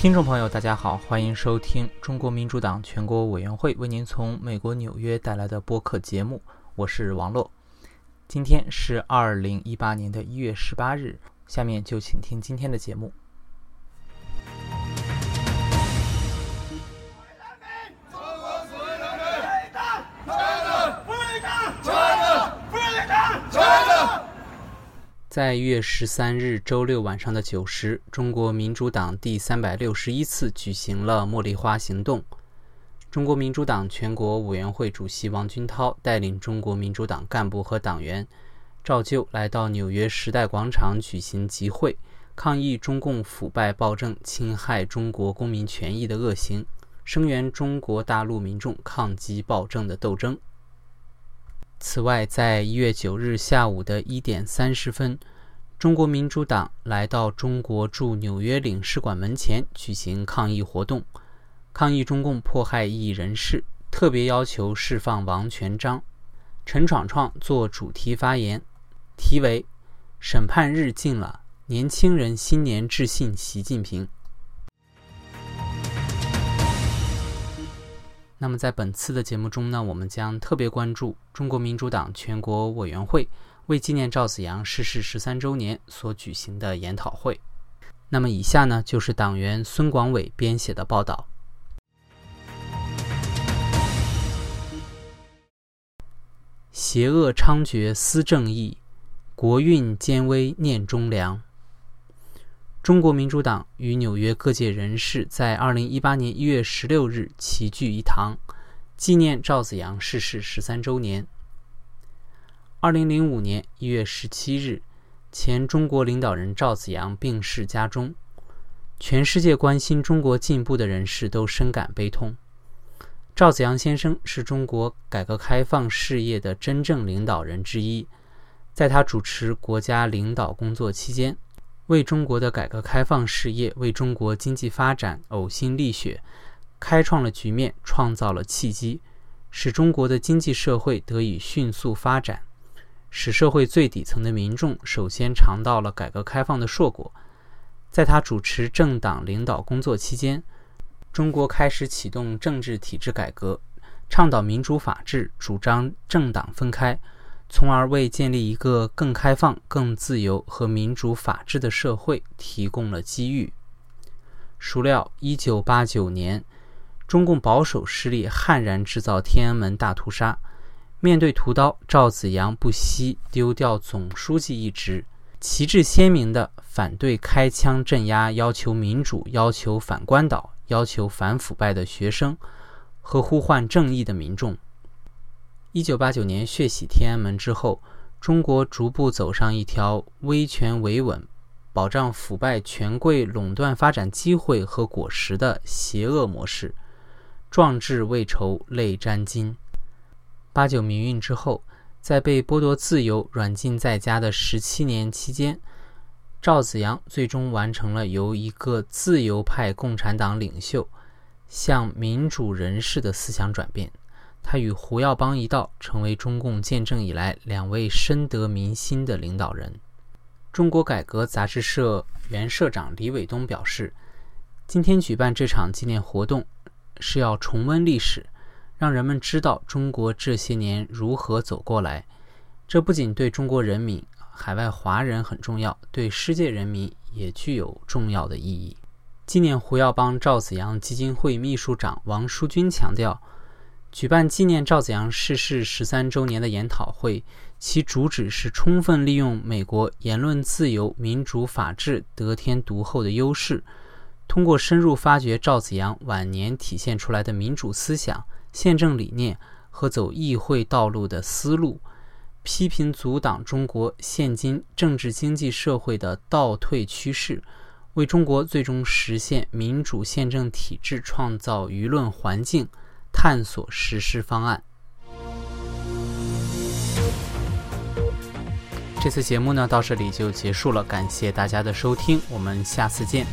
听众朋友，大家好，欢迎收听中国民主党全国委员会为您从美国纽约带来的播客节目，我是王洛。今天是二零一八年的一月十八日，下面就请听今天的节目。在一月十三日周六晚上的九时，中国民主党第三百六十一次举行了茉莉花行动。中国民主党全国委员会主席王军涛带领中国民主党干部和党员，照旧来到纽约时代广场举行集会，抗议中共腐败暴政、侵害中国公民权益的恶行，声援中国大陆民众抗击暴政的斗争。此外，在一月九日下午的一点三十分，中国民主党来到中国驻纽约领事馆门前举行抗议活动，抗议中共迫害异议人士，特别要求释放王全璋。陈闯闯做主题发言，题为“审判日近了，年轻人新年致信习近平”。那么在本次的节目中呢，我们将特别关注中国民主党全国委员会为纪念赵子阳逝世十三周年所举行的研讨会。那么以下呢，就是党员孙广伟编写的报道。邪恶猖獗思正义，国运艰危念忠良。中国民主党与纽约各界人士在二零一八年一月十六日齐聚一堂，纪念赵子阳逝世十三周年。二零零五年一月十七日，前中国领导人赵子阳病逝家中，全世界关心中国进步的人士都深感悲痛。赵子阳先生是中国改革开放事业的真正领导人之一，在他主持国家领导工作期间。为中国的改革开放事业、为中国经济发展呕心沥血，开创了局面，创造了契机，使中国的经济社会得以迅速发展，使社会最底层的民众首先尝到了改革开放的硕果。在他主持政党领导工作期间，中国开始启动政治体制改革，倡导民主法治，主张政党分开。从而为建立一个更开放、更自由和民主法治的社会提供了机遇。孰料，1989年，中共保守势力悍然制造天安门大屠杀。面对屠刀，赵紫阳不惜丢掉总书记一职，旗帜鲜明地反对开枪镇压要求民主、要求反关岛、要求反腐败的学生和呼唤正义的民众。一九八九年血洗天安门之后，中国逐步走上一条威权维稳、保障腐败权贵垄断发展机会和果实的邪恶模式。壮志未酬泪沾襟。八九民运之后，在被剥夺自由、软禁在家的十七年期间，赵紫阳最终完成了由一个自由派共产党领袖向民主人士的思想转变。他与胡耀邦一道，成为中共建政以来两位深得民心的领导人。中国改革杂志社原社长李伟东表示：“今天举办这场纪念活动，是要重温历史，让人们知道中国这些年如何走过来。这不仅对中国人民、海外华人很重要，对世界人民也具有重要的意义。”纪念胡耀邦赵子阳基金会秘书长王书军强调。举办纪念赵子阳逝世十三周年的研讨会，其主旨是充分利用美国言论自由、民主法治得天独厚的优势，通过深入发掘赵子阳晚年体现出来的民主思想、宪政理念和走议会道路的思路，批评阻挡中国现今政治经济社会的倒退趋势，为中国最终实现民主宪政体制创造舆论环境。探索实施方案。这次节目呢到这里就结束了，感谢大家的收听，我们下次见。